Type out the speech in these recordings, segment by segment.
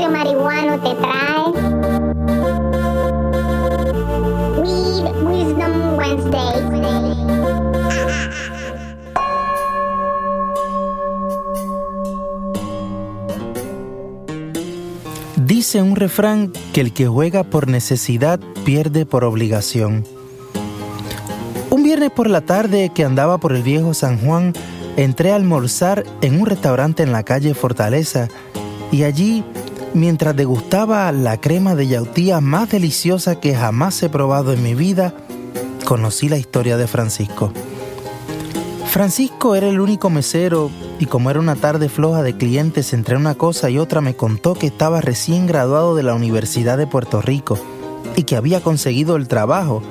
marihuano te trae Weed Wisdom Wednesday. Dice un refrán que el que juega por necesidad pierde por obligación. Un viernes por la tarde que andaba por el viejo San Juan, entré a almorzar en un restaurante en la calle Fortaleza y allí, mientras degustaba la crema de yautía más deliciosa que jamás he probado en mi vida, conocí la historia de Francisco. Francisco era el único mesero y como era una tarde floja de clientes entre una cosa y otra me contó que estaba recién graduado de la Universidad de Puerto Rico y que había conseguido el trabajo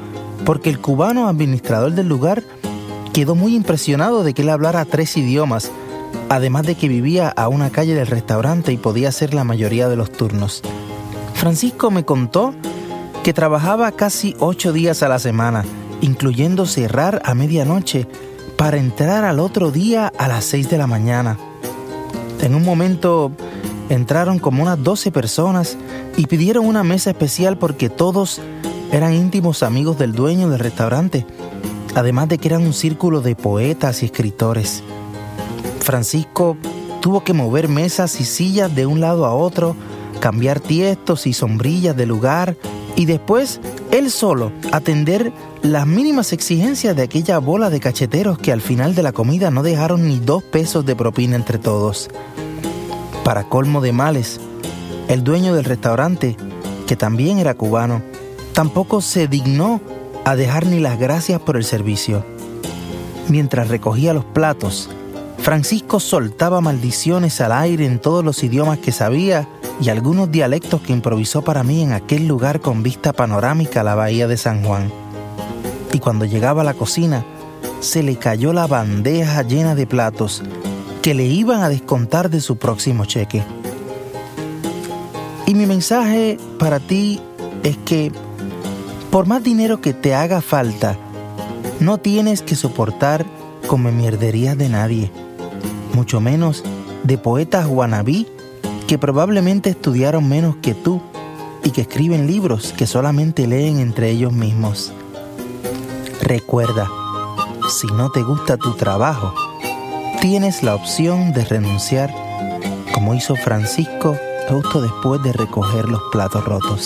porque el cubano administrador del lugar quedó muy impresionado de que él hablara tres idiomas, además de que vivía a una calle del restaurante y podía hacer la mayoría de los turnos. Francisco me contó que trabajaba casi ocho días a la semana, incluyendo cerrar a medianoche, para entrar al otro día a las seis de la mañana. En un momento entraron como unas doce personas y pidieron una mesa especial porque todos eran íntimos amigos del dueño del restaurante además de que eran un círculo de poetas y escritores. Francisco tuvo que mover mesas y sillas de un lado a otro, cambiar tiestos y sombrillas de lugar y después él solo atender las mínimas exigencias de aquella bola de cacheteros que al final de la comida no dejaron ni dos pesos de propina entre todos. Para colmo de males, el dueño del restaurante, que también era cubano, tampoco se dignó a dejar ni las gracias por el servicio. Mientras recogía los platos, Francisco soltaba maldiciones al aire en todos los idiomas que sabía y algunos dialectos que improvisó para mí en aquel lugar con vista panorámica a la bahía de San Juan. Y cuando llegaba a la cocina, se le cayó la bandeja llena de platos que le iban a descontar de su próximo cheque. Y mi mensaje para ti es que por más dinero que te haga falta, no tienes que soportar como mierderías de nadie, mucho menos de poetas guanabí que probablemente estudiaron menos que tú y que escriben libros que solamente leen entre ellos mismos. Recuerda, si no te gusta tu trabajo, tienes la opción de renunciar, como hizo Francisco justo después de recoger los platos rotos.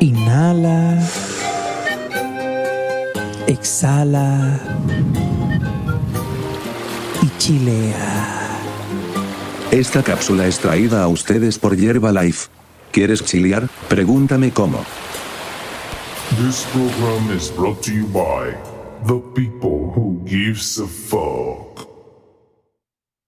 Inhala. Exhala. Y chilea. Esta cápsula es traída a ustedes por Life. ¿Quieres chilear? Pregúntame cómo. This program is brought to you by the people who gives a fuck.